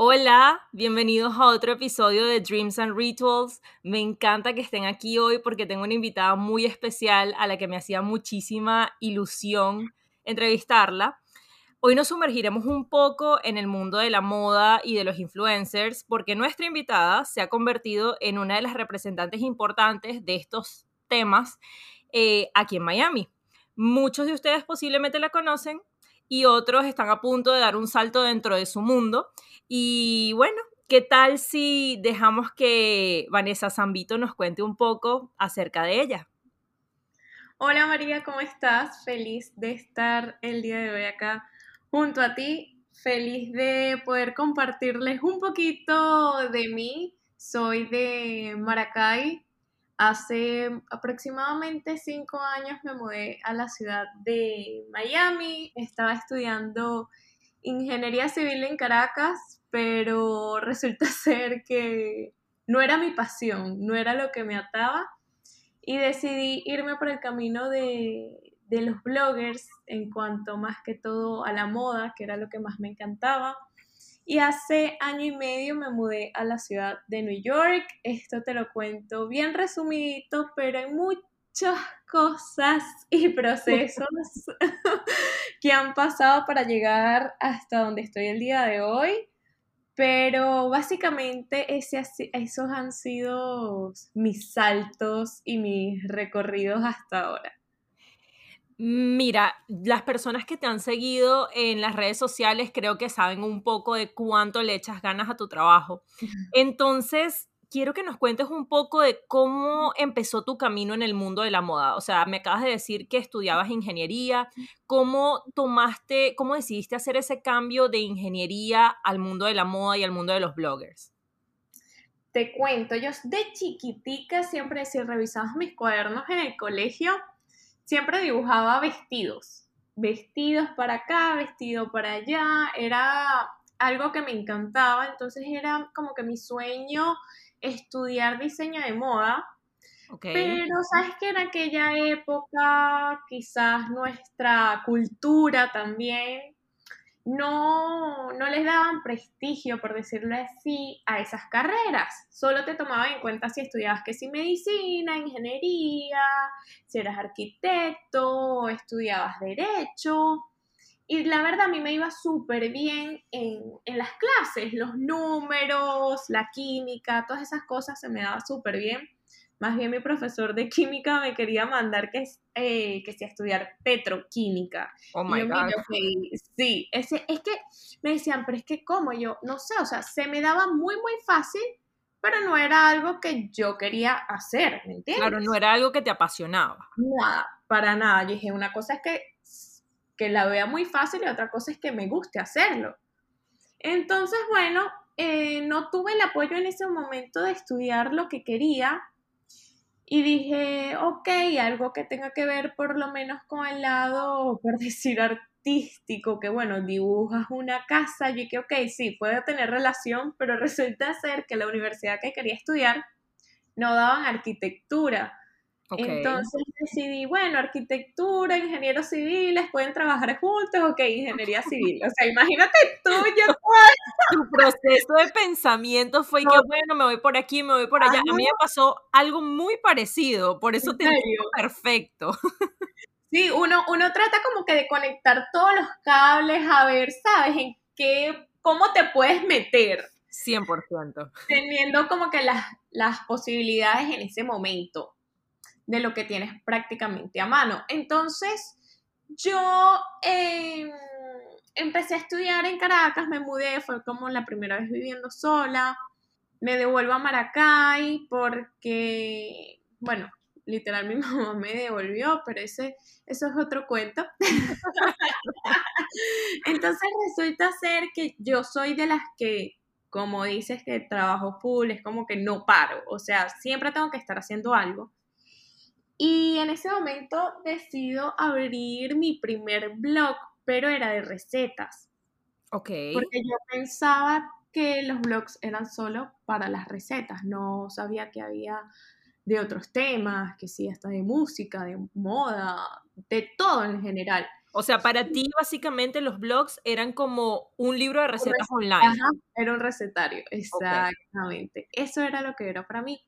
Hola, bienvenidos a otro episodio de Dreams and Rituals. Me encanta que estén aquí hoy porque tengo una invitada muy especial a la que me hacía muchísima ilusión entrevistarla. Hoy nos sumergiremos un poco en el mundo de la moda y de los influencers porque nuestra invitada se ha convertido en una de las representantes importantes de estos temas eh, aquí en Miami. Muchos de ustedes posiblemente la conocen y otros están a punto de dar un salto dentro de su mundo y bueno, ¿qué tal si dejamos que Vanessa Zambito nos cuente un poco acerca de ella? Hola María, ¿cómo estás? Feliz de estar el día de hoy acá junto a ti. Feliz de poder compartirles un poquito de mí. Soy de Maracay. Hace aproximadamente cinco años me mudé a la ciudad de Miami. Estaba estudiando ingeniería civil en Caracas, pero resulta ser que no era mi pasión, no era lo que me ataba y decidí irme por el camino de, de los bloggers en cuanto más que todo a la moda, que era lo que más me encantaba. Y hace año y medio me mudé a la ciudad de New York. Esto te lo cuento bien resumidito, pero hay muchas cosas y procesos que han pasado para llegar hasta donde estoy el día de hoy. Pero básicamente esos han sido mis saltos y mis recorridos hasta ahora. Mira, las personas que te han seguido en las redes sociales creo que saben un poco de cuánto le echas ganas a tu trabajo. Entonces, quiero que nos cuentes un poco de cómo empezó tu camino en el mundo de la moda. O sea, me acabas de decir que estudiabas ingeniería. ¿Cómo tomaste, cómo decidiste hacer ese cambio de ingeniería al mundo de la moda y al mundo de los bloggers? Te cuento, yo de chiquitica siempre, si revisabas mis cuadernos en el colegio, siempre dibujaba vestidos. Vestidos para acá, vestido para allá. Era algo que me encantaba, entonces era como que mi sueño estudiar diseño de moda. Pero sabes que en aquella época quizás nuestra cultura también no, no les daban prestigio, por decirlo así, a esas carreras. Solo te tomaban en cuenta si estudiabas que si medicina, ingeniería, si eras arquitecto, estudiabas derecho. Y la verdad a mí me iba súper bien en, las clases, los números, la química, todas esas cosas se me daba súper bien. Más bien mi profesor de química me quería mandar que, eh, que sea estudiar petroquímica. Oh my God. sí, ese, es que me decían, pero es que cómo yo, no sé, o sea, se me daba muy, muy fácil, pero no era algo que yo quería hacer, ¿me entiendes? Claro, no era algo que te apasionaba. Nada, para nada. Yo dije, una cosa es que que la vea muy fácil y otra cosa es que me guste hacerlo. Entonces, bueno, eh, no tuve el apoyo en ese momento de estudiar lo que quería y dije, ok, algo que tenga que ver por lo menos con el lado, por decir, artístico, que bueno, dibujas una casa, yo dije, ok, sí, puede tener relación, pero resulta ser que la universidad que quería estudiar no daban arquitectura. Entonces decidí, bueno, arquitectura, ingenieros civiles, pueden trabajar juntos, ok, ingeniería civil. O sea, imagínate tú, yo Tu proceso de pensamiento fue que, bueno, me voy por aquí, me voy por allá. A mí me pasó algo muy parecido, por eso te digo perfecto. Sí, uno, uno trata como que de conectar todos los cables, a ver, ¿sabes? En qué, cómo te puedes meter. 100%. Teniendo como que las, las posibilidades en ese momento de lo que tienes prácticamente a mano. Entonces, yo em, empecé a estudiar en Caracas, me mudé, fue como la primera vez viviendo sola, me devuelvo a Maracay porque, bueno, literal mi mamá me devolvió, pero ese, eso es otro cuento. Entonces resulta ser que yo soy de las que, como dices que trabajo full, es como que no paro, o sea, siempre tengo que estar haciendo algo. Y en ese momento decido abrir mi primer blog, pero era de recetas. Ok. Porque yo pensaba que los blogs eran solo para las recetas, no sabía que había de otros temas, que sí, hasta de música, de moda, de todo en general. O sea, para ti básicamente los blogs eran como un libro de recetas online. Ajá, era un recetario, exactamente. Eso era lo que era para mí.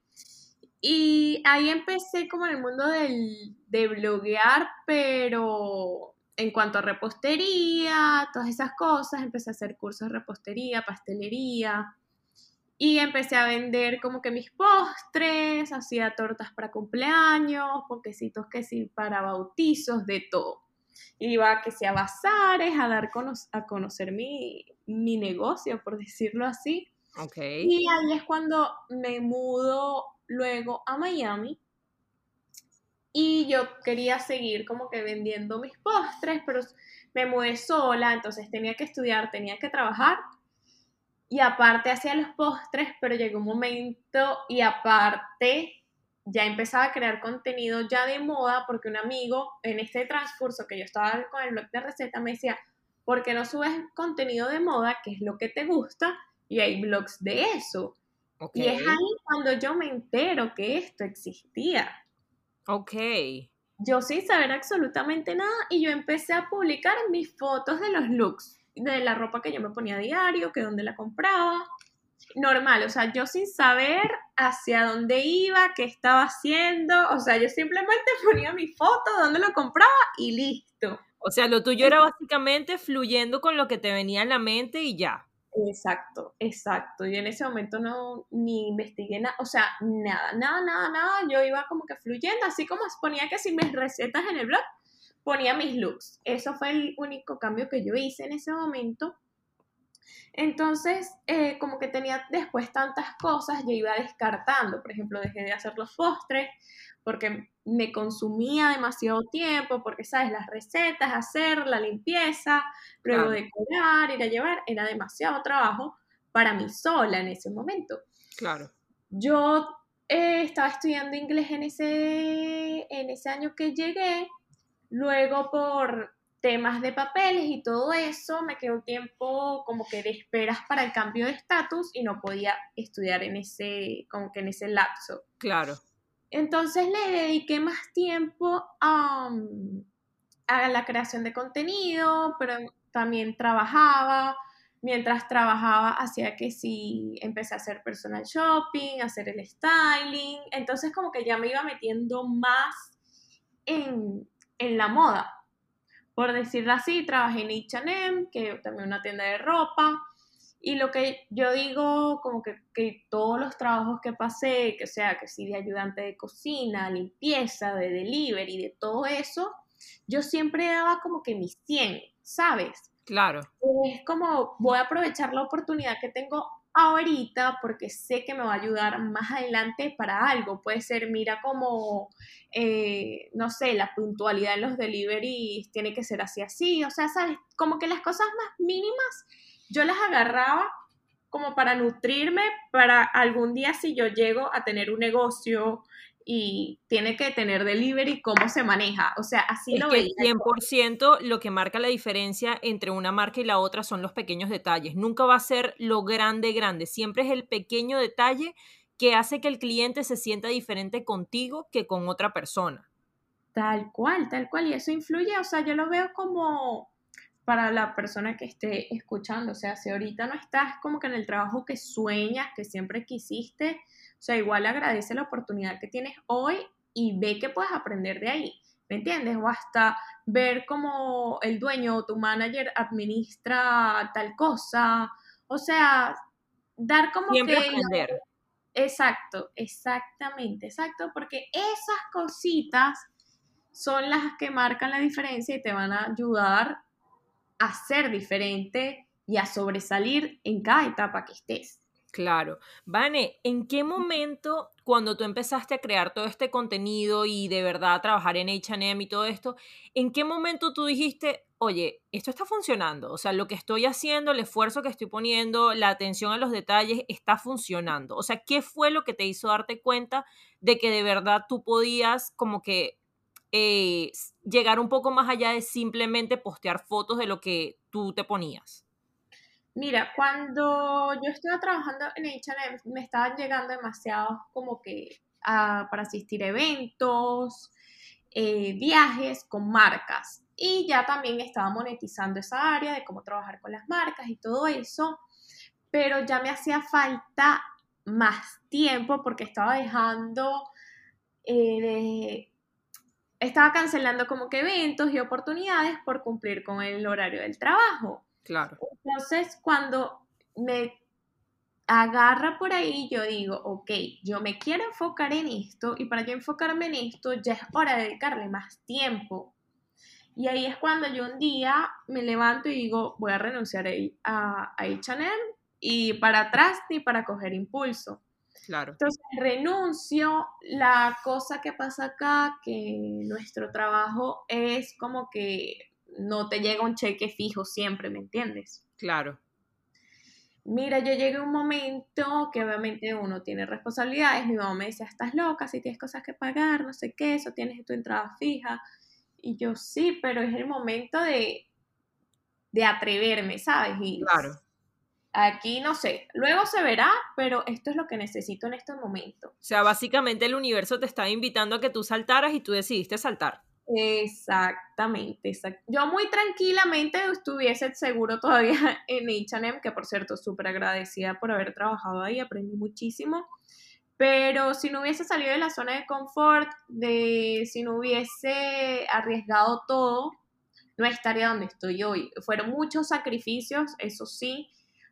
Y ahí empecé como en el mundo del, de bloguear, pero en cuanto a repostería, todas esas cosas, empecé a hacer cursos de repostería, pastelería, y empecé a vender como que mis postres, hacía tortas para cumpleaños, poquecitos que sí para bautizos, de todo. Iba que sea a bazares, a dar a conocer mi, mi negocio, por decirlo así. Okay. Y ahí es cuando me mudo luego a Miami. Y yo quería seguir como que vendiendo mis postres, pero me mudé sola, entonces tenía que estudiar, tenía que trabajar y aparte hacía los postres, pero llegó un momento y aparte ya empezaba a crear contenido ya de moda porque un amigo en este transcurso que yo estaba con el blog de receta me decía, ¿por qué no subes contenido de moda, que es lo que te gusta? Y hay blogs de eso. Y es ahí cuando yo me entero que esto existía. Ok. Yo sin saber absolutamente nada y yo empecé a publicar mis fotos de los looks de la ropa que yo me ponía a diario, que dónde la compraba. Normal, o sea, yo sin saber hacia dónde iba, qué estaba haciendo, o sea, yo simplemente ponía mi foto, dónde lo compraba y listo. O sea, lo tuyo era básicamente fluyendo con lo que te venía en la mente y ya. Exacto, exacto. Yo en ese momento no ni investigué nada, o sea, nada, nada, nada, nada. Yo iba como que fluyendo, así como ponía que si mis recetas en el blog, ponía mis looks. Eso fue el único cambio que yo hice en ese momento. Entonces, eh, como que tenía después tantas cosas, yo iba descartando. Por ejemplo, dejé de hacer los postres porque me consumía demasiado tiempo, porque, ¿sabes? Las recetas, hacer la limpieza, luego decorar, ir a llevar, era demasiado trabajo para mí sola en ese momento. Claro. Yo eh, estaba estudiando inglés en ese, en ese año que llegué Luego por temas de papeles y todo eso, me quedó tiempo como que de esperas para el cambio de estatus y no podía estudiar en ese, como que en ese lapso. Claro. Entonces le dediqué más tiempo a, a la creación de contenido, pero también trabajaba. Mientras trabajaba, hacía que sí, empecé a hacer personal shopping, a hacer el styling. Entonces como que ya me iba metiendo más en, en la moda. Por decirlo así, trabajé en H&M, que también una tienda de ropa, y lo que yo digo, como que, que, todos los trabajos que pasé, que sea que sí de ayudante de cocina, limpieza, de delivery, de todo eso, yo siempre daba como que mis 100, ¿sabes? Claro. Es como voy a aprovechar la oportunidad que tengo ahorita porque sé que me va a ayudar más adelante para algo. Puede ser, mira como, eh, no sé, la puntualidad en los deliveries tiene que ser así, así. O sea, ¿sabes? Como que las cosas más mínimas yo las agarraba como para nutrirme para algún día si yo llego a tener un negocio y tiene que tener delivery, cómo se maneja. O sea, así lo que 100% lo que marca la diferencia entre una marca y la otra son los pequeños detalles. Nunca va a ser lo grande, grande. Siempre es el pequeño detalle que hace que el cliente se sienta diferente contigo que con otra persona. Tal cual, tal cual. Y eso influye, o sea, yo lo veo como para la persona que esté escuchando. O sea, si ahorita no estás como que en el trabajo que sueñas, que siempre quisiste, o sea, igual agradece la oportunidad que tienes hoy y ve que puedes aprender de ahí, ¿me entiendes? O hasta ver cómo el dueño o tu manager administra tal cosa, o sea, dar como Siempre que... aprender. Exacto, exactamente, exacto, porque esas cositas son las que marcan la diferencia y te van a ayudar a ser diferente y a sobresalir en cada etapa que estés. Claro. Vane, ¿en qué momento, cuando tú empezaste a crear todo este contenido y de verdad a trabajar en HM y todo esto, en qué momento tú dijiste, oye, esto está funcionando, o sea, lo que estoy haciendo, el esfuerzo que estoy poniendo, la atención a los detalles está funcionando. O sea, ¿qué fue lo que te hizo darte cuenta de que de verdad tú podías como que eh, llegar un poco más allá de simplemente postear fotos de lo que tú te ponías? Mira, cuando yo estaba trabajando en H&M, me estaban llegando demasiados como que ah, para asistir a eventos, eh, viajes con marcas. Y ya también estaba monetizando esa área de cómo trabajar con las marcas y todo eso. Pero ya me hacía falta más tiempo porque estaba dejando eh, estaba cancelando como que eventos y oportunidades por cumplir con el horario del trabajo. Claro. Entonces, cuando me agarra por ahí, yo digo, ok, yo me quiero enfocar en esto y para yo enfocarme en esto ya es hora de dedicarle más tiempo. Y ahí es cuando yo un día me levanto y digo, voy a renunciar a, a H&M y para atrás ni para coger impulso. Claro. Entonces renuncio. La cosa que pasa acá, que nuestro trabajo es como que no te llega un cheque fijo siempre, ¿me entiendes? Claro. Mira, yo llegué a un momento que obviamente uno tiene responsabilidades. Mi mamá me decía, estás loca, si tienes cosas que pagar, no sé qué, eso tienes tu entrada fija. Y yo sí, pero es el momento de, de atreverme, ¿sabes? Y claro. Aquí no sé, luego se verá, pero esto es lo que necesito en este momento. O sea, básicamente el universo te estaba invitando a que tú saltaras y tú decidiste saltar. Exactamente, Yo muy tranquilamente estuviese seguro todavía en H&M, que por cierto, súper agradecida por haber trabajado ahí, aprendí muchísimo. Pero si no hubiese salido de la zona de confort, de si no hubiese arriesgado todo, no estaría donde estoy hoy. Fueron muchos sacrificios, eso sí,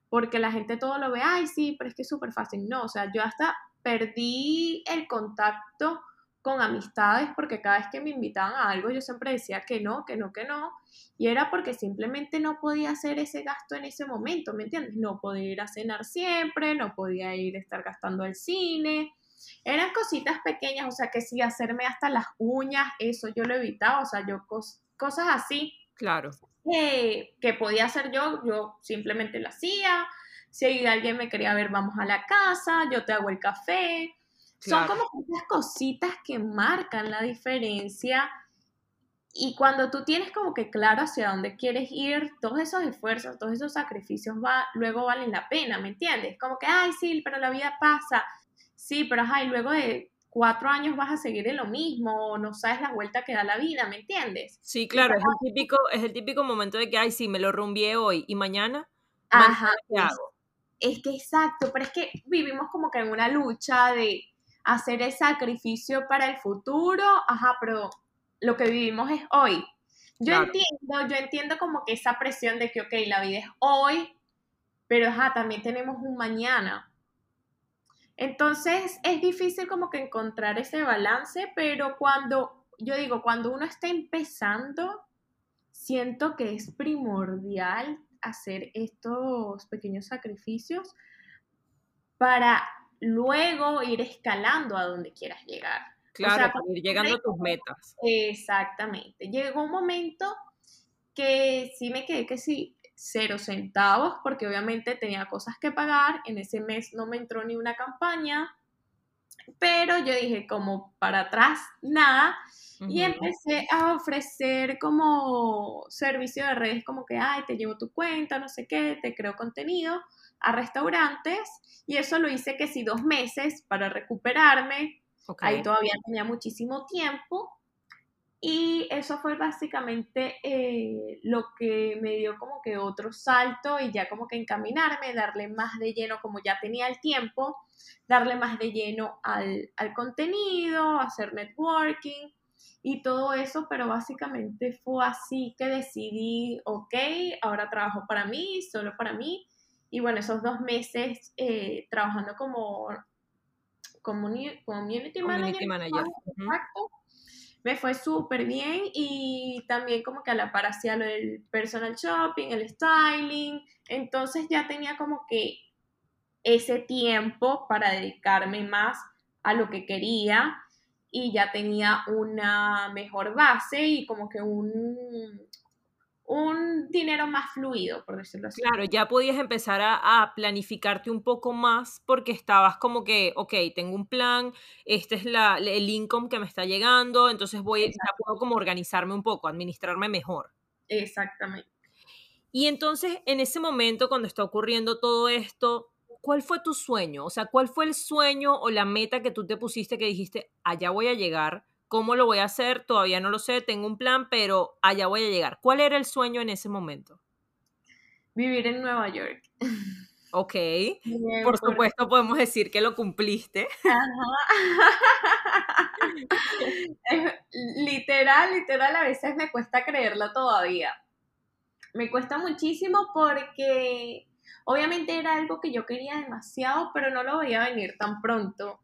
porque la gente todo lo ve, ay, sí, pero es que es súper fácil. No, o sea, yo hasta perdí el contacto con amistades porque cada vez que me invitaban a algo yo siempre decía que no, que no, que no. Y era porque simplemente no podía hacer ese gasto en ese momento, ¿me entiendes? No podía ir a cenar siempre, no podía ir a estar gastando al cine. Eran cositas pequeñas, o sea, que sí, hacerme hasta las uñas, eso yo lo evitaba, o sea, yo cosas así. Claro que podía hacer yo, yo simplemente lo hacía. Si alguien me quería ver, vamos a la casa, yo te hago el café. Son como esas cositas que marcan la diferencia. Y cuando tú tienes como que claro hacia dónde quieres ir, todos esos esfuerzos, todos esos sacrificios va, luego valen la pena, ¿me entiendes? Como que, ay, sí, pero la vida pasa. Sí, pero ay, luego de cuatro años vas a seguir en lo mismo, no sabes la vuelta que da la vida, ¿me entiendes? Sí, claro, es el típico, es el típico momento de que, ay, sí, me lo rumbié hoy y mañana, Ajá, ¿qué hago? Es, que exacto, pero es que vivimos como que en una lucha de hacer el sacrificio para el futuro, ajá, pero lo que vivimos es hoy. Yo entiendo, yo entiendo como que esa presión de que, ok, la vida es hoy, pero ajá, también tenemos un mañana. Entonces es difícil como que encontrar ese balance, pero cuando, yo digo, cuando uno está empezando, siento que es primordial hacer estos pequeños sacrificios para luego ir escalando a donde quieras llegar. Claro, ir llegando a tus metas. Exactamente. Llegó un momento que sí me quedé que sí, cero centavos porque obviamente tenía cosas que pagar, en ese mes no me entró ni una campaña, pero yo dije como para atrás nada y empecé a ofrecer como servicio de redes como que, ay, te llevo tu cuenta, no sé qué, te creo contenido a restaurantes y eso lo hice que sí dos meses para recuperarme, ahí todavía tenía muchísimo tiempo y eso fue básicamente eh, lo que me dio como que otro salto y ya como que encaminarme, darle más de lleno, como ya tenía el tiempo, darle más de lleno al, al contenido, hacer networking y todo eso, pero básicamente fue así que decidí, ok, ahora trabajo para mí, solo para mí. Y bueno, esos dos meses eh, trabajando como community, community, manager, manager me fue súper bien y también como que a la par hacía lo del personal shopping, el styling, entonces ya tenía como que ese tiempo para dedicarme más a lo que quería y ya tenía una mejor base y como que un, un dinero más fluido, por decirlo así. Claro, ya podías empezar a, planificarte un poco más porque estabas como que, ok, tengo un plan, este es la, el income que me está llegando, entonces voy, ya puedo como organizarme un poco, administrarme mejor. Exactamente. Y entonces, en ese momento, cuando está ocurriendo todo esto, ¿cuál fue tu sueño? O sea, ¿cuál fue el sueño o la meta que tú te pusiste que dijiste, allá voy a llegar? ¿Cómo lo voy a hacer? Todavía no lo sé, tengo un plan, pero allá voy a llegar. ¿Cuál era el sueño en ese momento? Vivir en Nueva York. Ok, por supuesto podemos decir que lo cumpliste. literal, literal, a veces me cuesta creerlo todavía. Me cuesta muchísimo porque obviamente era algo que yo quería demasiado, pero no lo veía venir tan pronto.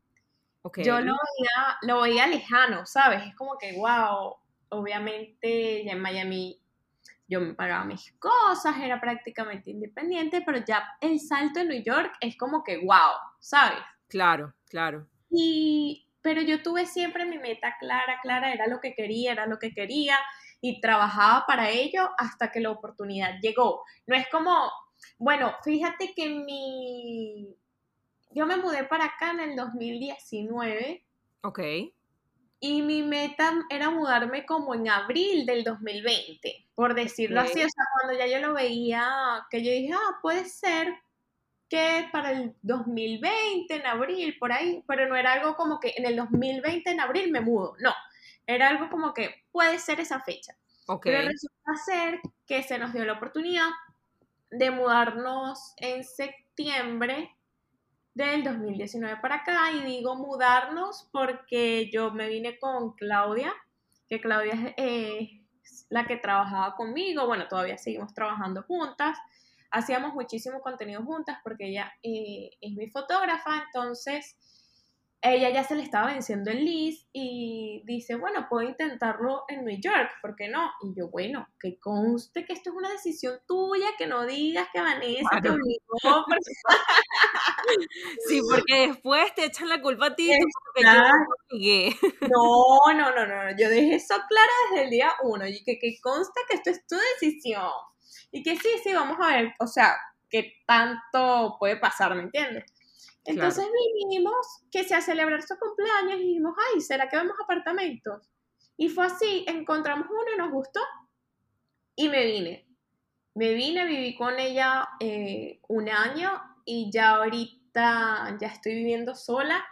Yo lo veía, lo veía lejano, ¿sabes? Es como que, wow, obviamente ya en Miami yo me pagaba mis cosas, era prácticamente independiente, pero ya el salto en New York es como que, wow, ¿sabes? Claro, claro. Y, pero yo tuve siempre mi meta clara, clara, era lo que quería, era lo que quería, y trabajaba para ello hasta que la oportunidad llegó. No es como, bueno, fíjate que mi, yo me mudé para acá en el 2019. Ok. Y mi meta era mudarme como en abril del 2020, por decirlo así. O sea, cuando ya yo lo veía, que yo dije, ah, puede ser que para el 2020, en abril, por ahí, pero no era algo como que en el 2020, en abril, me mudo. No, era algo como que puede ser esa fecha. Okay. Pero resulta ser que se nos dio la oportunidad de mudarnos en septiembre del 2019 para acá y digo mudarnos porque yo me vine con Claudia, que Claudia es la que trabajaba conmigo, bueno, todavía seguimos trabajando juntas, hacíamos muchísimo contenido juntas porque ella eh, es mi fotógrafa, entonces ella ya se le estaba venciendo el list y dice, bueno, puedo intentarlo en New York, ¿por qué no? Y yo, bueno, que conste que esto es una decisión tuya, que no digas que Vanessa te obligó. sí, porque después te echan la culpa a ti. no, no, no, no, yo dejé eso claro desde el día uno y que, que conste que esto es tu decisión. Y que sí, sí, vamos a ver, o sea, qué tanto puede pasar, ¿me entiendes? Entonces vinimos que sea celebrar su cumpleaños y dijimos, ay, ¿será que vemos apartamentos? Y fue así, encontramos uno y nos gustó y me vine. Me vine, viví con ella eh, un año y ya ahorita ya estoy viviendo sola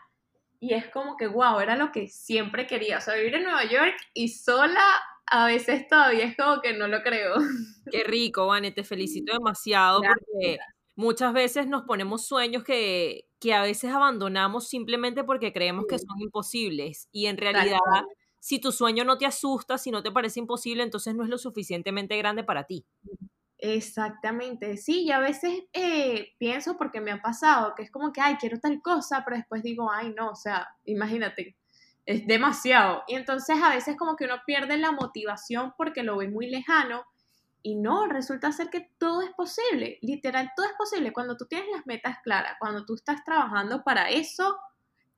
y es como que, wow, era lo que siempre quería. O sea, vivir en Nueva York y sola a veces todavía es como que no lo creo. Qué rico, Vane, te felicito demasiado porque muchas veces nos ponemos sueños que, que a veces abandonamos simplemente porque creemos que son imposibles y en realidad si tu sueño no te asusta, si no te parece imposible, entonces no es lo suficientemente grande para ti. Exactamente, sí, y a veces eh, pienso porque me ha pasado que es como que, ay, quiero tal cosa, pero después digo, ay, no, o sea, imagínate, es demasiado. Y entonces a veces como que uno pierde la motivación porque lo ve muy lejano y no, resulta ser que todo es posible, literal, todo es posible. Cuando tú tienes las metas claras, cuando tú estás trabajando para eso,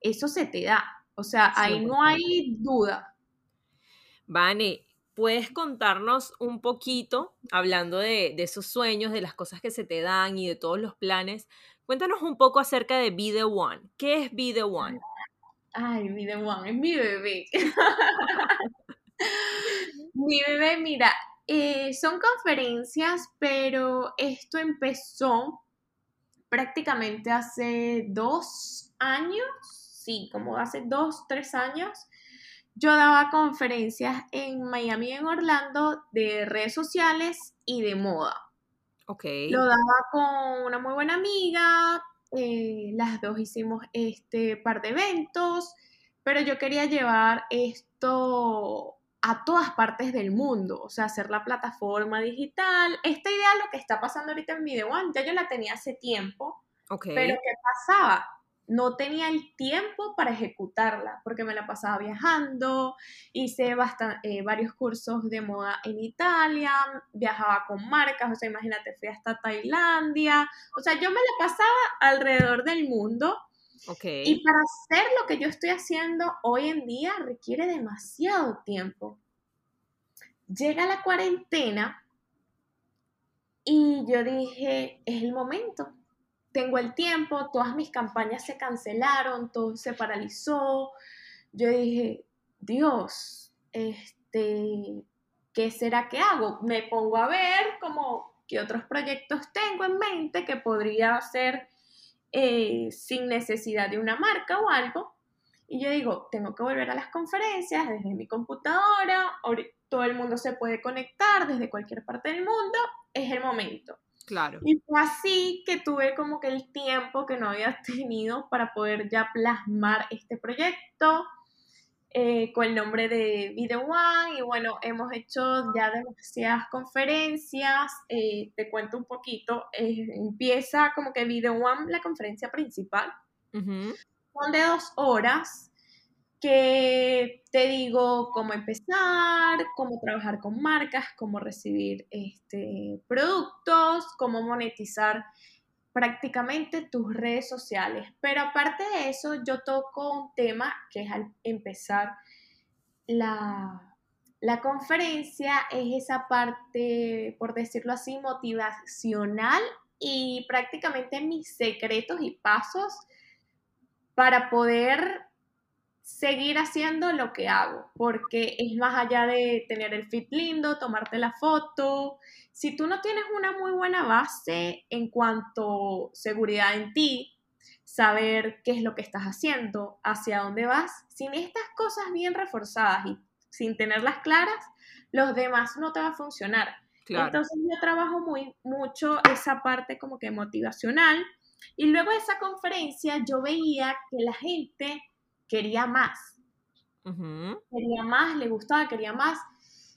eso se te da. O sea, ahí no hay duda. Vane, ¿puedes contarnos un poquito, hablando de, esos sueños, de las cosas que se te dan y de todos los planes? Cuéntanos un poco acerca de Be The One. ¿Qué es Be The One? Ay, Be The One, es mi bebé. mi bebé, mira, eh, son conferencias, pero esto empezó prácticamente hace dos años, sí, como hace dos, tres años. Yo daba conferencias en Miami y en Orlando de redes sociales y de moda. Ok. Lo daba con una muy buena amiga, eh, las dos hicimos este par de eventos, pero yo quería llevar esto a todas partes del mundo, o sea, hacer la plataforma digital. Esta idea, lo que está pasando ahorita en Video One, ya yo la tenía hace tiempo, pero ¿qué pasaba? No tenía el tiempo para ejecutarla, porque me la pasaba viajando, hice eh, varios cursos de moda en Italia, viajaba con marcas, o sea, imagínate, fui hasta Tailandia, o sea, yo me la pasaba alrededor del mundo. Y para hacer lo que yo estoy haciendo hoy en día requiere demasiado tiempo. Llega la cuarentena Y yo dije, es el momento, tengo el tiempo, todas mis campañas se cancelaron, todo se paralizó. Yo dije, Dios, este, ¿qué será que hago? Me pongo a ver como qué otros proyectos tengo en mente que podría hacer eh, sin necesidad de una marca o algo. Y yo digo, tengo que volver a las conferencias desde mi computadora, todo el mundo se puede conectar desde cualquier parte del mundo, es el momento. Claro. Y fue así que tuve como que el tiempo que no había tenido para poder ya plasmar este proyecto eh, con el nombre de Video One. Y bueno, hemos hecho ya demasiadas conferencias. Eh, te cuento un poquito. Eh, empieza como que Video One, la conferencia principal. Son de dos horas que te digo cómo empezar, cómo trabajar con marcas, cómo recibir este, productos, cómo monetizar prácticamente tus redes sociales. Pero aparte de eso, yo toco un tema que es al empezar la, la conferencia, es esa parte, por decirlo así, motivacional y prácticamente mis secretos y pasos para poder seguir haciendo lo que hago, porque es más allá de tener el fit lindo, tomarte la foto. Si tú no tienes una muy buena base en cuanto seguridad en ti, saber qué es lo que estás haciendo, hacia dónde vas, sin estas cosas bien reforzadas y sin tenerlas claras, los demás no te va a funcionar. Entonces yo trabajo muy mucho esa parte como que motivacional y luego de esa conferencia yo veía que la gente quería más. Quería más, le gustaba, quería más.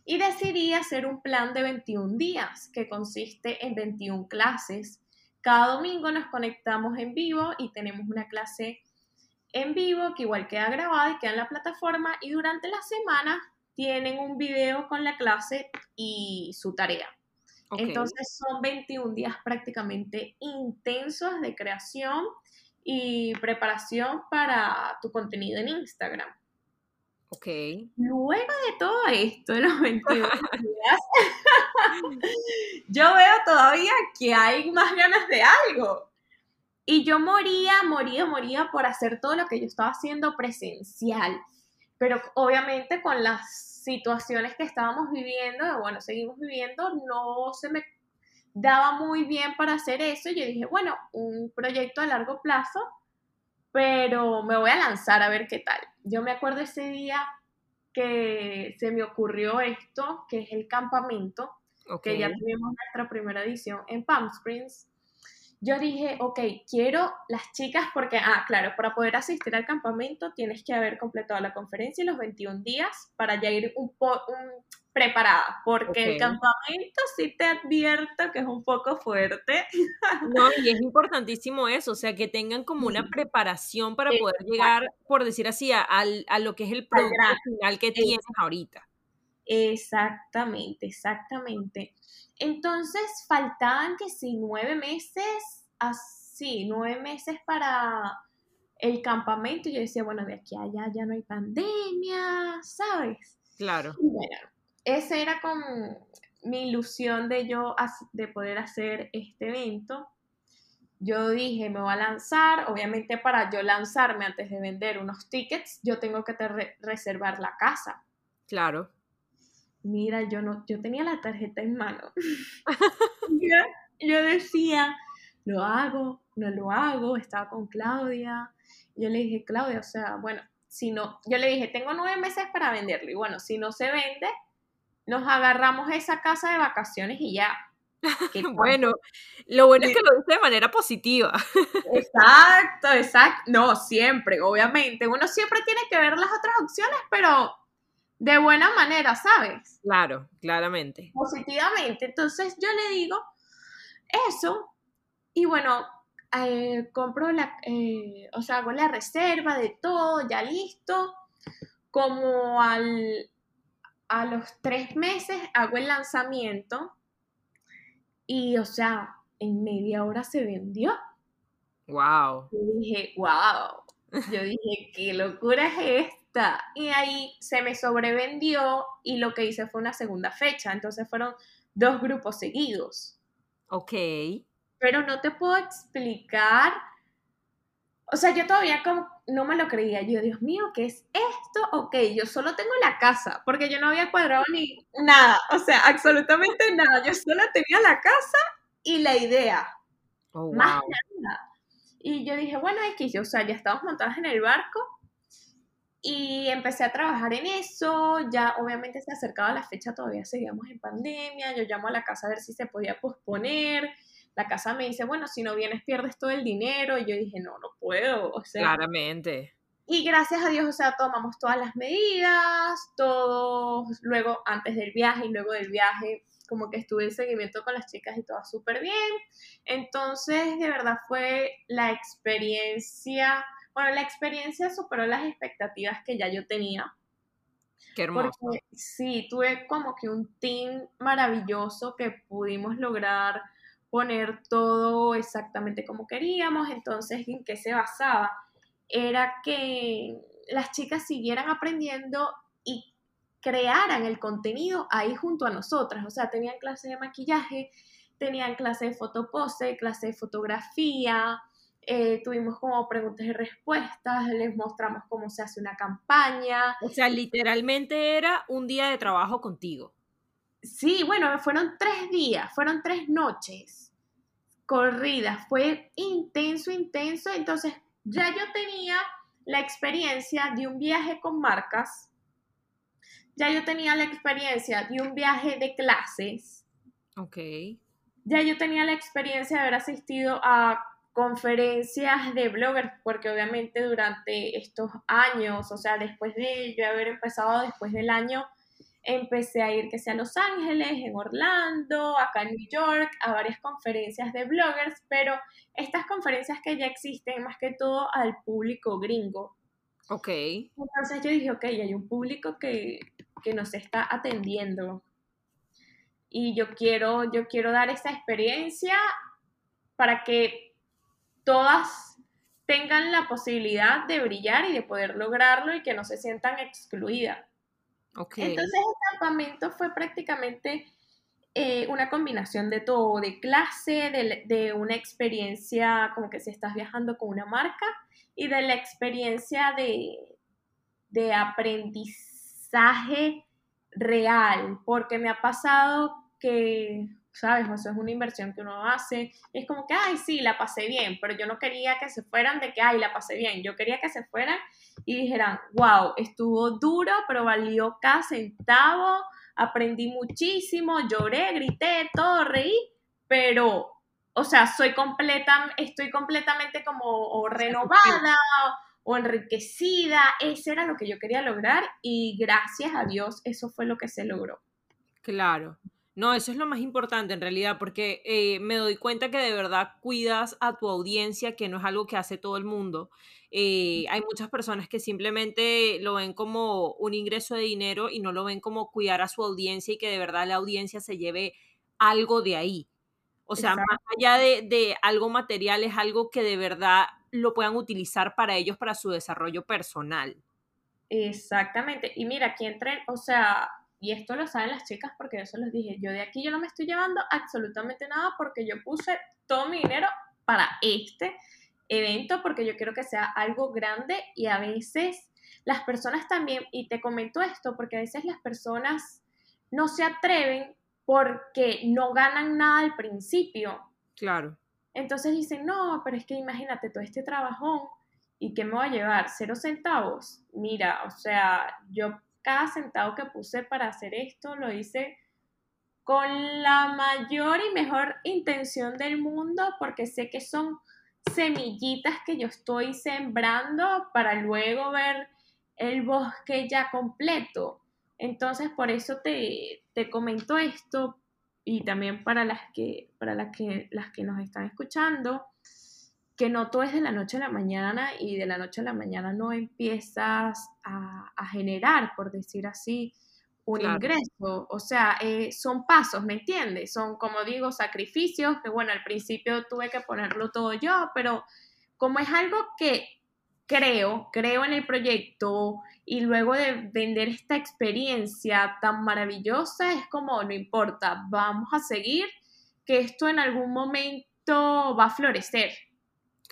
Y decidí hacer un plan de 21 días que consiste en 21 clases. Cada domingo nos conectamos en vivo y tenemos una clase en vivo que igual queda grabada y queda en la plataforma y durante la semana tienen un video con la clase y su tarea. Entonces son 21 días prácticamente intensos de creación y preparación para tu contenido en Instagram. Ok. Luego de todo esto, de los 21 días, yo veo todavía que hay más ganas de algo. Y yo moría, moría, moría por hacer todo lo que yo estaba haciendo presencial. Pero obviamente con las situaciones que estábamos viviendo, bueno, seguimos viviendo, no se me daba muy bien para hacer eso. Yo dije, bueno, un proyecto a largo plazo, pero me voy a lanzar a ver qué tal. Yo me acuerdo ese día que se me ocurrió esto, que es el campamento, que ya tuvimos nuestra primera edición en Palm Springs. Yo dije, ok, quiero las chicas porque, ah, claro, para poder asistir al campamento tienes que haber completado la conferencia y los 21 días para ya ir un, un preparada, porque el campamento sí te advierto que es un poco fuerte. No, y es importantísimo eso, o sea, que tengan como una preparación para poder llegar, por decir así, a, a lo que es el producto final que tienes ahorita. Exactamente, exactamente. Entonces, faltaban que sí, nueve meses, así, nueve meses para el campamento. Y yo decía, bueno, de aquí a allá ya no hay pandemia, ¿sabes? Claro. Y bueno, esa era como mi ilusión de yo de poder hacer este evento. Yo dije, me voy a lanzar, obviamente para yo lanzarme antes de vender unos tickets, yo tengo que reservar la casa. Claro. Mira, yo no, yo tenía la tarjeta en mano. yo decía, lo hago, no lo hago, estaba con Claudia. Yo le dije, Claudia, o sea, bueno, si no, yo le dije, tengo nueve meses para venderlo y bueno, si no se vende, nos agarramos esa casa de vacaciones y ya. bueno, lo bueno es que lo dice de manera positiva. Exacto, exacto. No, siempre, obviamente. Uno siempre tiene que ver las otras opciones, pero de buena manera, ¿sabes? Claro, claramente. Positivamente. Entonces yo le digo eso y bueno, eh, compro la, eh, o sea, hago la reserva de todo, ya listo. Como al, a los tres meses hago el lanzamiento y, o sea, en media hora se vendió. Wow. Yo dije, wow. Yo dije, qué locura es esta. Y ahí se me sobrevendió y lo que hice fue una segunda fecha. Entonces fueron dos grupos seguidos. Ok. Pero no te puedo explicar. O sea, yo todavía como no me lo creía. Yo, Dios mío, ¿qué es esto? Ok, yo solo tengo la casa, porque yo no había cuadrado ni nada. O sea, absolutamente nada. Yo solo tenía la casa y la idea. Oh, Más nada. Y yo dije, bueno, X, o sea, ya estamos montados en el barco y empecé a trabajar en eso. Ya obviamente se acercaba la fecha, todavía seguíamos en pandemia. Yo llamo a la casa a ver si se podía posponer. La casa me dice, bueno, si no vienes pierdes todo el dinero. Y yo dije, no, no puedo. O sea, Claramente. y gracias a Dios, o sea, tomamos todas las medidas, todos, luego antes del viaje y luego del viaje, como que estuve en seguimiento con las chicas y todo súper bien. Entonces, de verdad fue la experiencia, bueno, la experiencia superó las expectativas que ya yo tenía. Qué hermoso. Porque sí, tuve como que un team maravilloso que pudimos lograr poner todo exactamente como queríamos. Entonces, ¿en qué se basaba? Era que las chicas siguieran aprendiendo y crearan el contenido ahí junto a nosotras. O sea, tenían clase de maquillaje, tenían clase de fotopose, clase de fotografía, eh, tuvimos como preguntas y respuestas, les mostramos cómo se hace una campaña. O sea, literalmente era un día de trabajo contigo. Sí, bueno, fueron tres días, fueron tres noches corridas, fue intenso, intenso, entonces ya yo tenía la experiencia de un viaje con marcas, ya yo tenía la experiencia de un viaje de clases, Ok. ya yo tenía la experiencia de haber asistido a conferencias de bloggers, porque obviamente durante estos años, o sea, después de yo haber empezado después del año, empecé a ir que sea a Los Ángeles, en Orlando, acá en New York, a varias conferencias de bloggers, pero estas conferencias que ya existen más que todo al público gringo. Ok. Entonces yo dije, ok, hay un público que, que nos está atendiendo y yo quiero, yo quiero dar esa experiencia para que todas tengan la posibilidad de brillar y de poder lograrlo y que no se sientan excluidas. Entonces el campamento fue prácticamente eh, una combinación de todo, de clase, de, de, una experiencia como que si estás viajando con una marca y de la experiencia de, de aprendizaje real, porque me ha pasado que, ¿sabes? Eso es una inversión que uno hace. Y es como que, ay, sí, la pasé bien, pero yo no quería que se fueran de que, ay, la pasé bien. Yo quería que se fueran y dijeran, wow, estuvo duro, pero valió cada centavo, aprendí muchísimo, lloré, grité, todo, reí, pero, o sea, soy completa, estoy completamente como o renovada o enriquecida. Ese era lo que yo quería lograr y gracias a Dios eso fue lo que se logró. Claro. No, eso es lo más importante en realidad, porque eh, me doy cuenta que de verdad cuidas a tu audiencia, que no es algo que hace todo el mundo. Eh, hay muchas personas que simplemente lo ven como un ingreso de dinero y no lo ven como cuidar a su audiencia y que de verdad la audiencia se lleve algo de ahí. O sea, Exacto. más allá de, de algo material, es algo que de verdad lo puedan utilizar para ellos, para su desarrollo personal. Exactamente. Y mira, aquí entren, o sea, y esto lo saben las chicas porque yo se los dije, yo de aquí yo no me estoy llevando absolutamente nada porque yo puse todo mi dinero para este evento porque yo quiero que sea algo grande y a veces las personas también, y te comento esto porque a veces las personas no se atreven porque no ganan nada al principio. Claro. Entonces dicen, no, pero es que imagínate todo este trabajón y qué me voy a llevar, cero centavos. Mira, o sea, yo cada centavo que puse para hacer esto lo hice con la mayor y mejor intención del mundo porque sé que son semillitas que yo estoy sembrando para luego ver el bosque ya completo. Entonces, por eso te, te comento esto y también para las que, para las que, las que nos están escuchando, que no todo es de la noche a la mañana y de la noche a la mañana no empiezas a, a generar, por decir así, un Claro. ingreso. O sea, eh, son pasos, ¿me entiendes? Son, como digo, sacrificios, que bueno, al principio tuve que ponerlo todo yo, pero como es algo que creo, creo en el proyecto y luego de vender esta experiencia tan maravillosa, es como, no importa, vamos a seguir, que esto en algún momento va a florecer.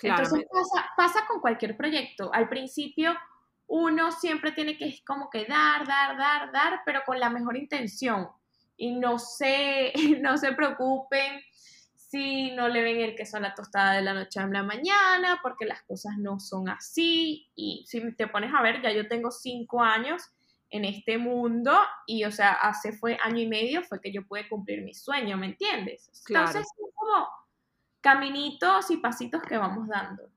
Entonces pasa, pasa con cualquier proyecto. Al principio uno siempre tiene que como que dar, dar, dar, dar, pero con la mejor intención. Y no se, no se preocupen si no le ven el queso a la tostada de la noche a la mañana, porque las cosas no son así. Y si te pones a ver, ya yo tengo cinco años en este mundo y, o sea, hace fue año y medio fue que yo pude cumplir mi sueño, ¿me entiendes? Entonces, como caminitos y pasitos que vamos dando.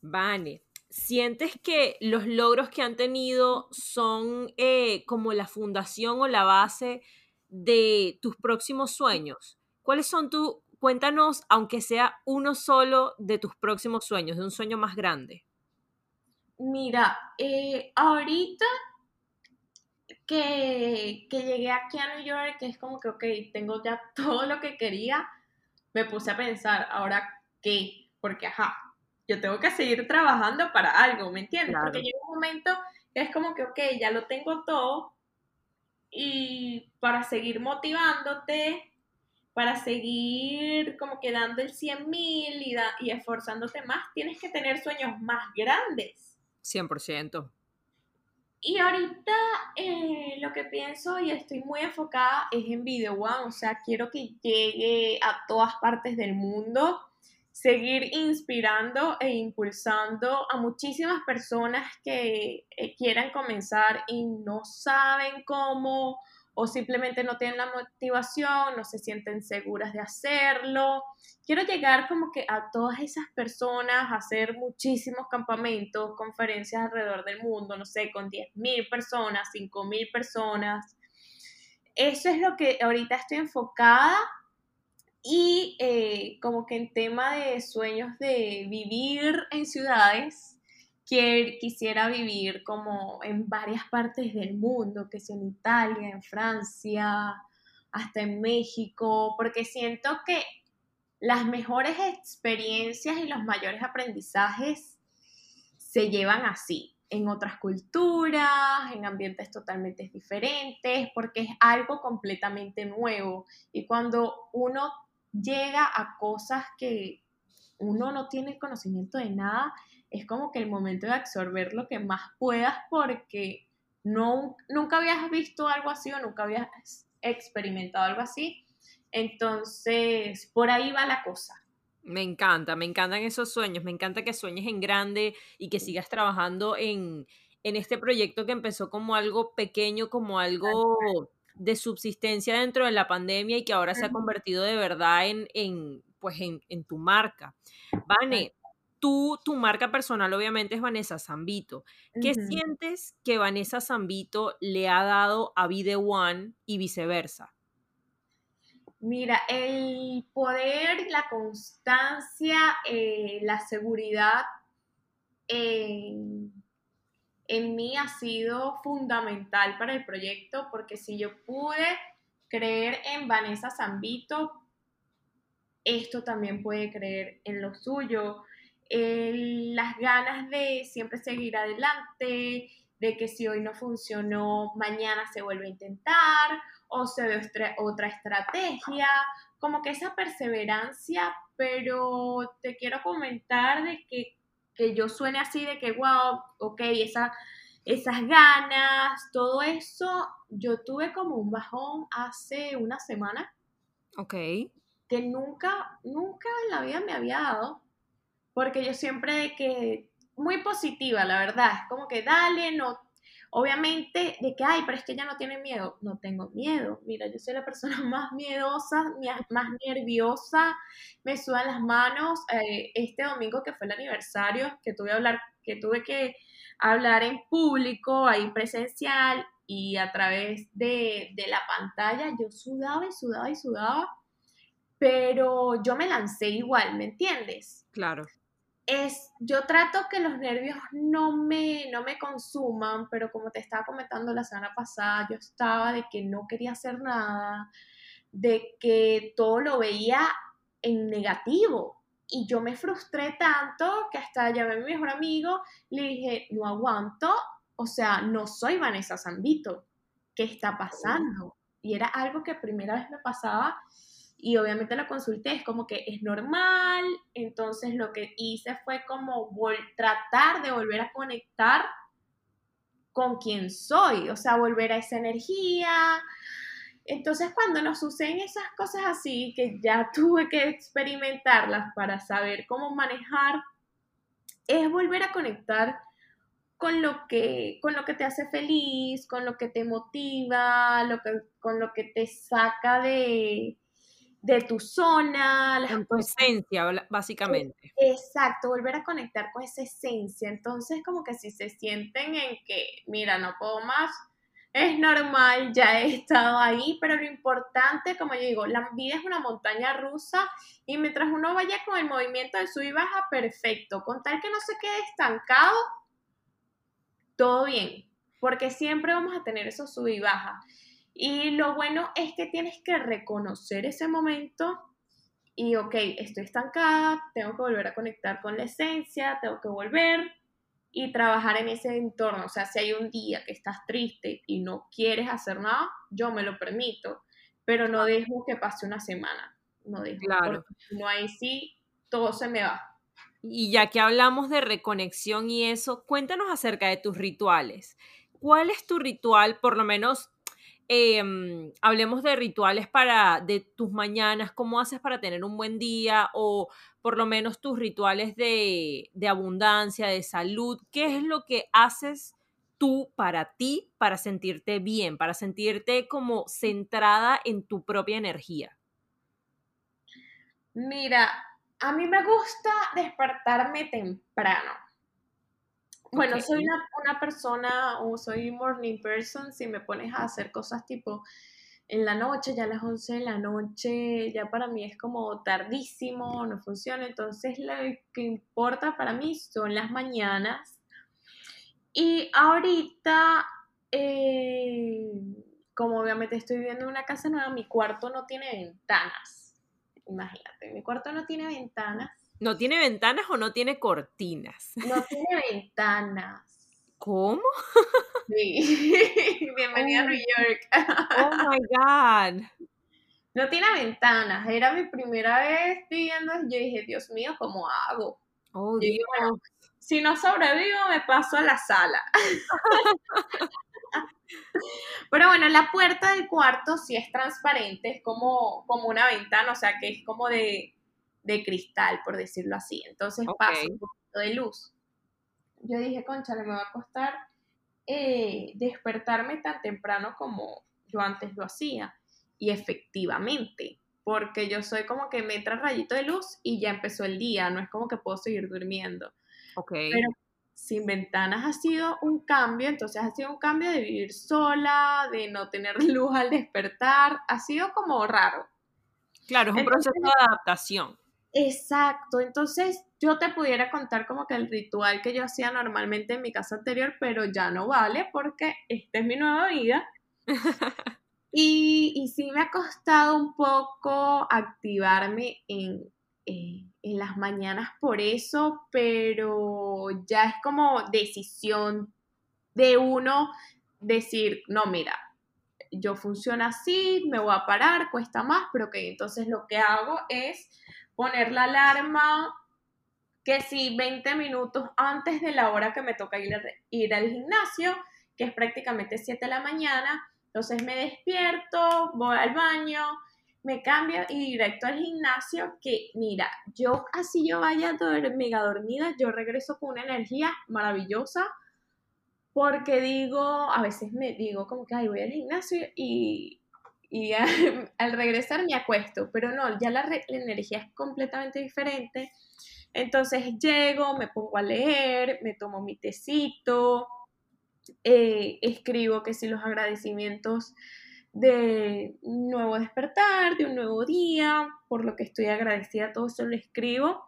Vale. ¿Sientes que los logros que han tenido son eh, como la fundación o la base de tus próximos sueños? ¿Cuáles son tus, cuéntanos, aunque sea uno solo de tus próximos sueños, de un sueño más grande? Mira, eh, ahorita que, que llegué aquí a New York, que es como que, ok, tengo ya todo lo que quería, me puse a pensar, ¿ahora qué? Porque, ajá, yo tengo que seguir trabajando para algo, ¿me entiendes? Porque llega un momento que es como que, ok, ya lo tengo todo y para seguir motivándote, para seguir como que dando el 100 mil y, y esforzándote más, tienes que tener sueños más grandes. 100%. Y ahorita eh, lo que pienso y estoy muy enfocada es en Video One, o sea, quiero que llegue a todas partes del mundo, seguir inspirando e impulsando a muchísimas personas que eh, quieran comenzar y no saben cómo o simplemente no tienen la motivación, no se sienten seguras de hacerlo. Quiero llegar como que a todas esas personas, hacer muchísimos campamentos, conferencias alrededor del mundo, no sé, con 10.000 personas, 5.000 personas. Eso es lo que ahorita estoy enfocada y eh, como que en tema de sueños de vivir en ciudades, quisiera vivir como en varias partes del mundo, que sea en Italia, en Francia, hasta en México, porque siento que las mejores experiencias y los mayores aprendizajes se llevan así, en otras culturas, en ambientes totalmente diferentes, porque es algo completamente nuevo. Y cuando uno llega a cosas que uno no tiene conocimiento de nada, es como que el momento de absorber lo que más puedas porque no, nunca habías visto algo así o nunca habías experimentado algo así. Entonces, por ahí va la cosa. Me encanta, me encantan esos sueños, me encanta que sueñes en grande y que sigas trabajando en, este proyecto que empezó como algo pequeño, como algo de subsistencia dentro de la pandemia y que ahora se ha convertido de verdad en, en pues en, en, tu marca. Vane, tú, tu marca personal obviamente es Vanessa Zambito. ¿Qué sientes que Vanessa Zambito le ha dado a Video One y viceversa? Mira, el poder, la constancia, eh, la seguridad en mí ha sido fundamental para el proyecto porque si yo pude creer en Vanessa Zambito, esto también puede creer en lo suyo las ganas de siempre seguir adelante, de que si hoy no funcionó, mañana se vuelve a intentar o se ve otra estrategia, como que esa perseverancia, pero te quiero comentar de que, que yo suene así, de que, wow, ok, esa, esas ganas, todo eso, yo tuve como un bajón hace una semana. Ok. Que nunca, nunca en la vida me había dado porque yo siempre que, muy positiva, la verdad, es como que dale, no, obviamente de que, ay, pero es que ella no tiene miedo, no tengo miedo, mira, yo soy la persona más miedosa, más nerviosa, me sudan las manos, eh, este domingo que fue el aniversario, que tuve, hablar, que tuve que hablar en público, ahí presencial y a través de, de la pantalla, yo sudaba y sudaba y sudaba, pero yo me lancé igual, ¿me entiendes? Claro es, yo trato que los nervios no me, no me consuman, pero como te estaba comentando la semana pasada, yo estaba de que no quería hacer nada, de que todo lo veía en negativo. Y yo me frustré tanto que hasta llamé a mi mejor amigo, le dije, no aguanto, o sea, no soy Vanessa Zambito, ¿qué está pasando? Y era algo que primera vez me pasaba y obviamente la consulté, es como que es normal, entonces lo que hice fue como tratar de volver a conectar con quien soy, o sea, volver a esa energía. Entonces cuando nos suceden esas cosas así, que ya tuve que experimentarlas para saber cómo manejar, es volver a conectar con lo que, con lo que te hace feliz, con lo que te motiva, con lo que te saca de, de tu zona. Las tu esencia, básicamente. Exacto, volver a conectar con esa esencia. Entonces, como que si se sienten en que, mira, no puedo más, es normal, ya he estado ahí, pero lo importante, como yo digo, la vida es una montaña rusa y mientras uno vaya con el movimiento de sub y baja, perfecto. Con tal que no se quede estancado, todo bien, porque siempre vamos a tener eso sub y baja. Y lo bueno es que tienes que reconocer ese momento y, ok, estoy estancada, tengo que volver a conectar con la esencia, tengo que volver y trabajar en ese entorno. O sea, si hay un día que estás triste y no quieres hacer nada, yo me lo permito, pero no dejo que pase una semana. No dejo. Claro. No ahí sí, todo se me va. Y ya que hablamos de reconexión y eso, cuéntanos acerca de tus rituales. ¿Cuál es tu ritual, por lo menos Em, hablemos de rituales para de tus mañanas, cómo haces para tener un buen día o por lo menos tus rituales de, de abundancia, de salud, qué es lo que haces tú para ti para sentirte bien, para sentirte como centrada en tu propia energía. Mira, a mí me gusta despertarme temprano. Bueno, soy una, persona o soy morning person si me pones a hacer cosas tipo en la noche, ya a las 11 de la noche, ya para mí es como tardísimo, no funciona. Entonces lo que importa para mí son las mañanas. Y ahorita, eh, como obviamente estoy viviendo en una casa nueva, mi cuarto no tiene ventanas. Imagínate, mi cuarto no tiene ventanas. ¿No tiene ventanas o no tiene cortinas? No tiene ventanas. ¿Cómo? Sí. Bienvenida a New York. Oh my God. No tiene ventanas. Era mi primera vez viviendo. Yo dije, Dios mío, ¿cómo hago? Oh, Dios. si no sobrevivo, me paso a la sala. Pero bueno, la puerta del cuarto sí es transparente, es como, como una ventana, o sea que es como de, de cristal, por decirlo así. Entonces pasa un poquito de luz. Yo dije, concha, me va a costar eh, despertarme tan temprano como yo antes lo hacía. Y efectivamente, porque yo soy como que me entra rayito de luz y ya empezó el día, no es como que puedo seguir durmiendo. Pero sin ventanas ha sido un cambio, entonces ha sido un cambio de vivir sola, de no tener luz al despertar, ha sido como raro. Claro, es un proceso de adaptación. Exacto, entonces yo te pudiera contar como que el ritual que yo hacía normalmente en mi casa anterior, pero ya no vale porque esta es mi nueva vida. y, y sí me ha costado un poco activarme en, eh, en las mañanas por eso, pero ya es como decisión de uno decir, no, mira, yo funciono así, me voy a parar, cuesta más, pero que entonces lo que hago es poner la alarma que si 20 minutos antes de la hora que me toca ir, ir al gimnasio, que es prácticamente 7 de la mañana, entonces me despierto, voy al baño, me cambio y directo al gimnasio, que mira, yo así yo vaya mega dormida, yo regreso con una energía maravillosa, porque digo, a veces me digo como que, ay, voy al gimnasio y y al regresar me acuesto, pero no, ya la, energía es completamente diferente. Entonces llego, me pongo a leer, me tomo mi tecito, eh, escribo que si los agradecimientos de nuevo despertar, de un nuevo día, por lo que estoy agradecida, todo eso lo escribo.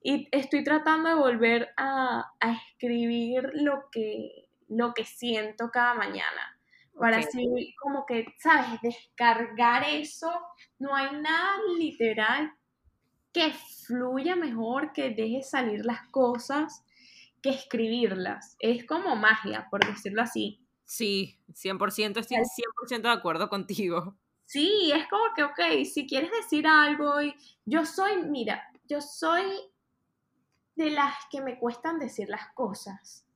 Y estoy tratando de volver a, a escribir lo que, lo que siento cada mañana para así como que, ¿sabes? Descargar eso. No hay nada literal que fluya mejor, que deje salir las cosas, que escribirlas. Es como magia, por decirlo así. Sí, 100%, estoy 100% de acuerdo contigo. Sí, es como que, ok, si quieres decir algo, y yo soy, mira, yo soy de las que me cuestan decir las cosas.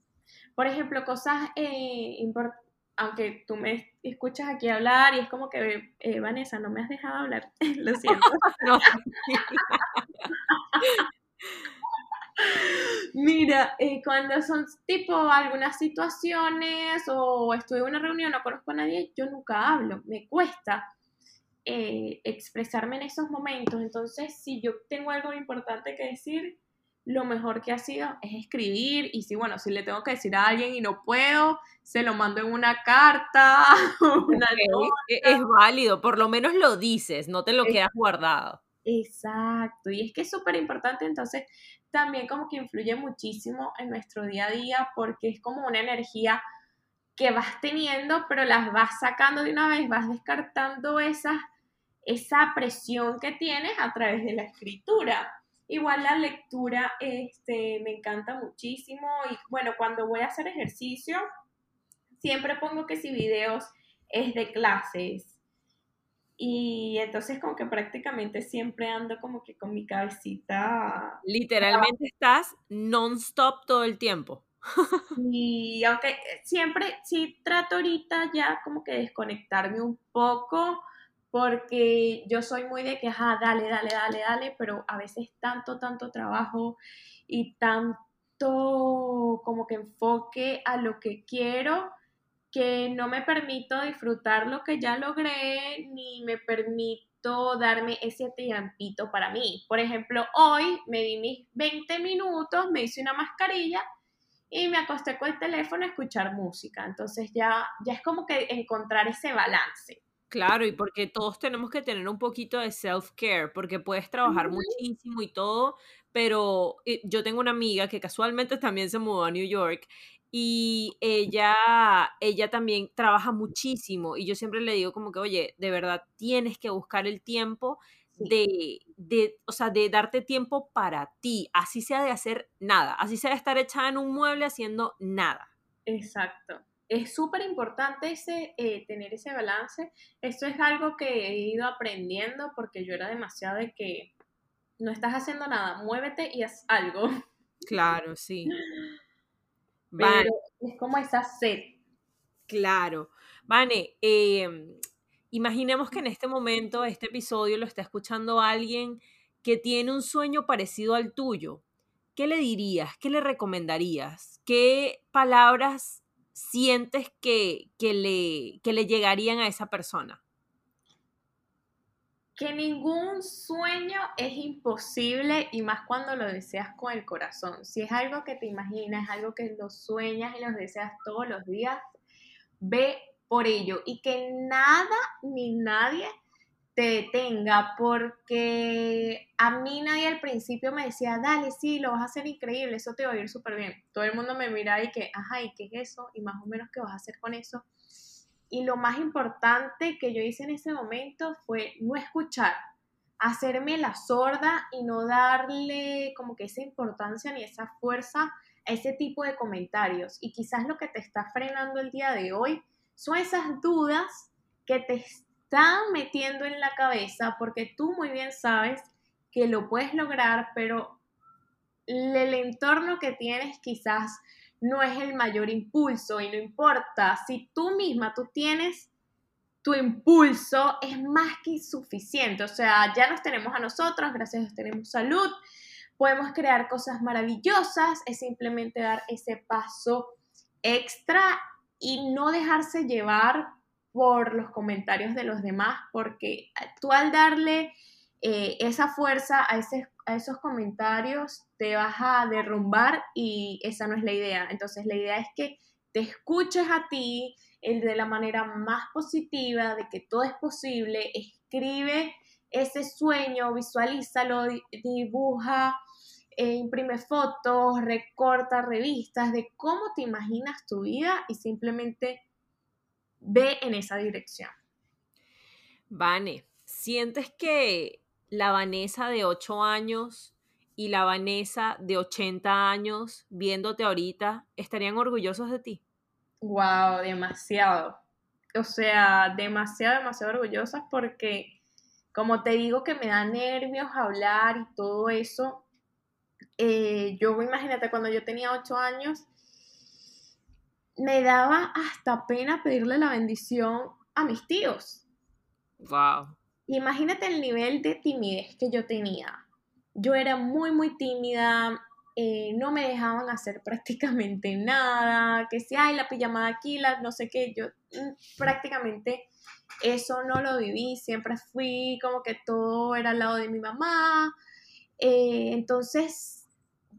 Por ejemplo, cosas eh, importantes aunque tú me escuchas aquí hablar y es como que, eh, Vanessa, no me has dejado hablar, lo siento. Mira, eh, cuando son tipo algunas situaciones o estoy en una reunión, no conozco a nadie, yo nunca hablo, me cuesta eh, expresarme en esos momentos. Entonces, si yo tengo algo importante que decir, lo mejor que ha sido es escribir y si, bueno, si le tengo que decir a alguien y no puedo, se lo mando en una carta. Una e-, Es válido, por lo menos lo dices, no te lo quedas guardado. Exacto, y es que es súper importante, entonces también como que influye muchísimo en nuestro día a día porque es como una energía que vas teniendo, pero las vas sacando de una vez, vas descartando esa, esa presión que tienes a través de la escritura. Igual la lectura este, me encanta muchísimo y bueno, cuando voy a hacer ejercicio, siempre pongo que si videos es de clases. Y entonces como que prácticamente siempre ando como que con mi cabecita. Literalmente estás non-stop todo el tiempo. Y aunque siempre sí trato ahorita ya como que desconectarme un poco porque yo soy muy de que, ajá, dale, dale, dale, dale, pero a veces tanto, tanto trabajo y tanto como que enfoque a lo que quiero que no me permito disfrutar lo que ya logré, ni me permito darme ese tiempito para mí. Por ejemplo, hoy me di mis 20 minutos, me hice una mascarilla y me acosté con el teléfono a escuchar música. Entonces ya, ya es como que encontrar ese balance. Claro, y porque todos tenemos que tener un poquito de self-care, porque puedes trabajar muchísimo y todo, pero eh, yo tengo una amiga que casualmente también se mudó a New York y ella, ella también trabaja muchísimo y yo siempre le digo como que, oye, de verdad tienes que buscar el tiempo de, de, o sea, de darte tiempo para ti, así sea de hacer nada, así sea de estar echada en un mueble haciendo nada. Exacto es súper importante ese, eh, tener ese balance. Esto es algo que he ido aprendiendo porque yo era demasiado de que no estás haciendo nada, muévete y haz algo. Claro, sí. Pero es como esa sed. Claro. Vane, em, imaginemos que en este momento, este episodio lo está escuchando alguien que tiene un sueño parecido al tuyo. ¿Qué le dirías? ¿Qué le recomendarías? ¿Qué palabras sientes que, le, que le llegarían a esa persona? Que ningún sueño es imposible y más cuando lo deseas con el corazón. Si es algo que te imaginas, algo que lo sueñas y lo deseas todos los días, ve por ello y que nada ni nadie te detenga, porque a mí nadie al principio me decía, dale, sí, lo vas a hacer increíble, eso te va a ir súper bien. Todo el mundo me mira y que, ajá, ¿y qué es eso? Y más o menos, ¿qué vas a hacer con eso? Y lo más importante que yo hice en ese momento fue no escuchar, hacerme la sorda y no darle como que esa importancia ni esa fuerza a ese tipo de comentarios. Y quizás lo que te está frenando el día de hoy son esas dudas que te están metiendo en la cabeza porque tú muy bien sabes que lo puedes lograr, pero el entorno que tienes quizás no es el mayor impulso y no importa, si tú misma, tú tienes tu impulso, es más que suficiente, o sea, ya nos tenemos a nosotros, gracias a Dios tenemos salud, podemos crear cosas maravillosas, es simplemente dar ese paso extra y no dejarse llevar por los comentarios de los demás, porque tú al darle eh, esa fuerza a, a esos comentarios te vas a derrumbar y esa no es la idea. Entonces la idea es que te escuches a ti el de la manera más positiva, de que todo es posible, escribe ese sueño, visualízalo, dibuja, e imprime fotos, recorta revistas de cómo te imaginas tu vida y simplemente ve en esa dirección. Vane, ¿sientes que la Vanessa de 8 años y la Vanessa de 80 años, viéndote ahorita, estarían orgullosos de ti? Wow, demasiado. o sea, demasiado, demasiado orgullosas porque, como te digo, que me da nervios hablar y todo eso. Eh, yo, imagínate, cuando yo tenía ocho años, me daba hasta pena pedirle la bendición a mis tíos. Wow. Imagínate el nivel de timidez que yo tenía. Yo era muy, muy tímida, eh, no me dejaban hacer prácticamente nada, que si hay la pijamada aquí, la no sé qué, yo mm, prácticamente eso no lo viví, siempre fui como que todo era al lado de mi mamá, eh, entonces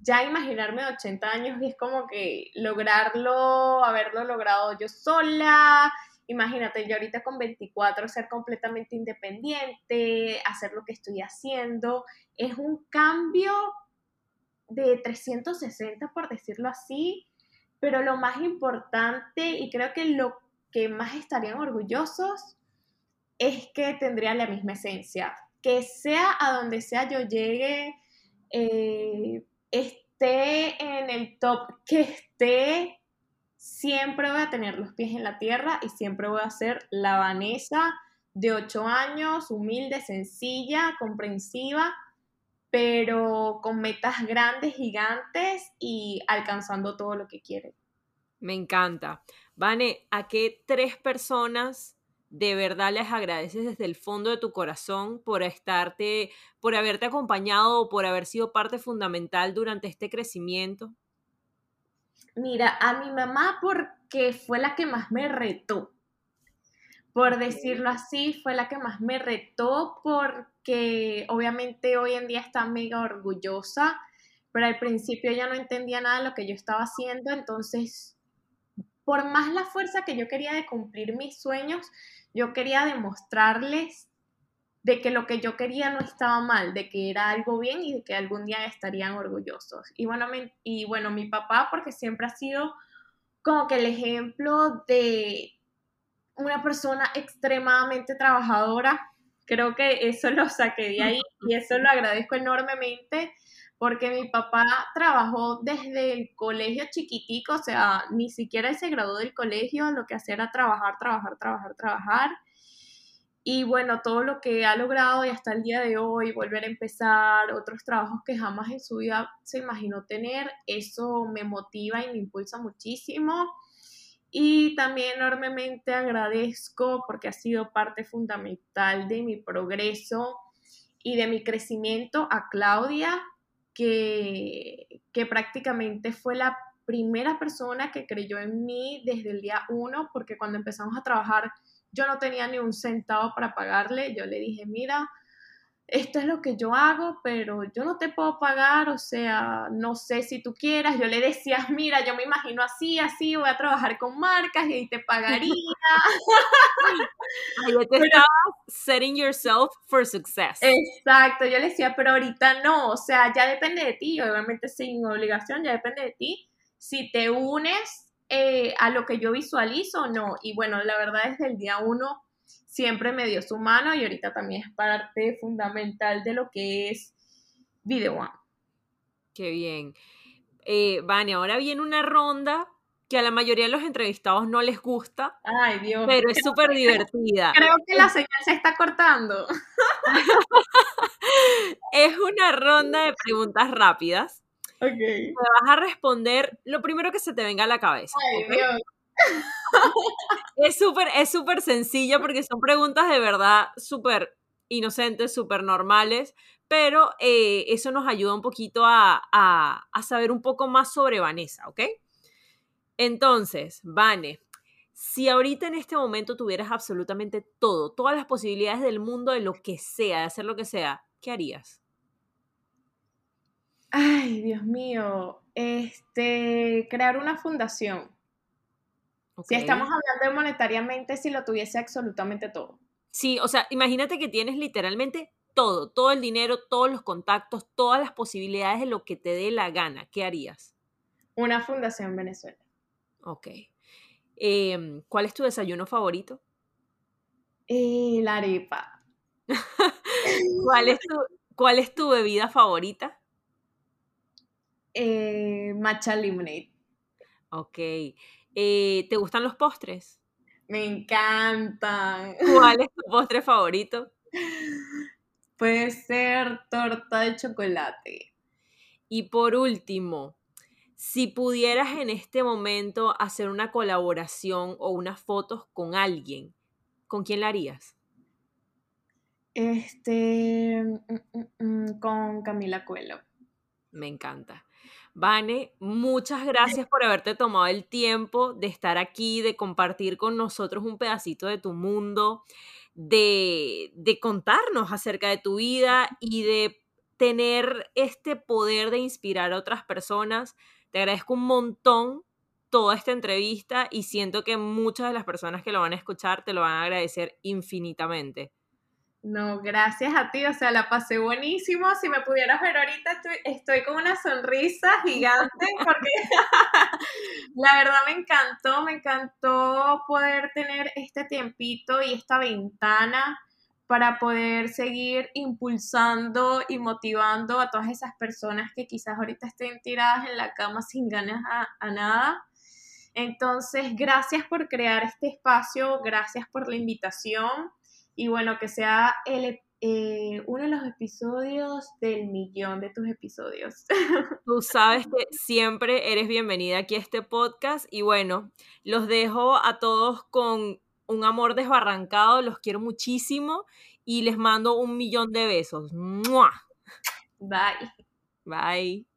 ya imaginarme 80 años y es como que lograrlo, haberlo logrado yo sola, imagínate yo ahorita con 24 ser completamente independiente, hacer lo que estoy haciendo, es un cambio de 360, por decirlo así, pero lo más importante y creo que lo que más estarían orgullosos es que tendría la misma esencia, que sea a donde sea yo llegue, eh, esté en el top que esté, siempre voy a tener los pies en la tierra y siempre voy a ser la Vanessa de 8 años, humilde, sencilla, comprensiva, pero con metas grandes, gigantes y alcanzando todo lo que quiere. Me encanta. Vane, ¿a qué tres personas de verdad les agradeces desde el fondo de tu corazón por estarte, por haberte acompañado o por haber sido parte fundamental durante este crecimiento? Mira, a mi mamá porque fue la que más me retó por decirlo así, fue la que más me retó porque obviamente hoy en día está mega orgullosa, pero al principio ella no entendía nada de lo que yo estaba haciendo, entonces, por más la fuerza que yo quería de cumplir mis sueños, yo quería demostrarles de que lo que yo quería no estaba mal, de que era algo bien y de que algún día estarían orgullosos. Y bueno, y bueno mi papá, porque siempre ha sido como que el ejemplo de una persona extremadamente trabajadora. Creo que eso lo saqué de ahí y eso lo agradezco enormemente porque mi papá trabajó desde el colegio chiquitico, o sea, ni siquiera se graduó del colegio, lo que hacía era trabajar, trabajar, trabajar, trabajar. Y bueno, todo lo que ha logrado y hasta el día de hoy, volver a empezar, otros trabajos que jamás en su vida se imaginó tener, eso me motiva y me impulsa muchísimo. Y también enormemente agradezco porque ha sido parte fundamental de mi progreso y de mi crecimiento a Claudia, que, que prácticamente fue la primera persona que creyó en mí desde el día uno, porque cuando empezamos a trabajar yo no tenía ni un centavo para pagarle. Yo le dije, mira, esto es lo que yo hago, pero yo no te puedo pagar, o sea, no sé si tú quieras. Yo le decía, mira, yo me imagino así, así, voy a trabajar con marcas y te pagaría. Ahí te estabas setting yourself for success. Exacto, yo le decía, pero ahorita no, o sea, ya depende de ti, obviamente sin obligación, ya depende de ti. Si te unes eh, a lo que yo visualizo o no. Y bueno, la verdad, desde el día uno siempre me dio su mano y ahorita también es parte fundamental de lo que es Video One. Qué bien. Eh, Vane, ahora viene una ronda que a la mayoría de los entrevistados no les gusta. Ay, Dios. Pero es súper divertida. Creo que la señal se está cortando. es una ronda de preguntas rápidas. Ok. Te vas a responder lo primero que se te venga a la cabeza. Ay, Dios. Es súper es súper sencilla porque son preguntas de verdad súper inocentes, súper normales, pero eh, eso nos ayuda un poquito a, a, saber un poco más sobre Vanessa, ¿ok? Entonces, Vane, si ahorita en este momento tuvieras absolutamente todo, todas las posibilidades del mundo de lo que sea, de hacer lo que sea, ¿qué harías? Ay, Dios mío, este, crear una fundación. Si estamos hablando monetariamente, si lo tuviese absolutamente todo. Sí, o sea, imagínate que tienes literalmente todo, todo el dinero, todos los contactos, todas las posibilidades de lo que te dé la gana. ¿Qué harías? Una fundación Venezuela. Ok. Em, ¿Cuál es tu desayuno favorito? Eh, la arepa. ¿Cuál, es tu, ¿Cuál es tu bebida favorita? Eh, matcha lemonade. Ok. Eh, ¿Te gustan los postres? Me encantan. ¿Cuál es tu postre favorito? Puede ser torta de chocolate. Y por último, si pudieras en este momento hacer una colaboración o unas fotos con alguien, ¿con quién la harías? Este, mm, mm, mm, con Camila Cuelo. Me encanta. Vane, muchas gracias por haberte tomado el tiempo de estar aquí, de compartir con nosotros un pedacito de tu mundo, de, de contarnos acerca de tu vida y de tener este poder de inspirar a otras personas. Te agradezco un montón toda esta entrevista y siento que muchas de las personas que lo van a escuchar te lo van a agradecer infinitamente. No, gracias a ti, o sea, la pasé buenísimo. Si me pudieras ver ahorita, estoy, con una sonrisa gigante porque la verdad me encantó, me encantó poder tener este tiempito y esta ventana para poder seguir impulsando y motivando a todas esas personas que quizás ahorita estén tiradas en la cama sin ganas a, nada. Entonces, gracias por crear este espacio, gracias por la invitación y bueno, que sea el, eh, uno de los episodios del millón de tus episodios. Tú sabes que siempre eres bienvenida aquí a este podcast y bueno, los dejo a todos con un amor desbarrancado, los quiero muchísimo y les mando un millón de besos. Bye. Bye.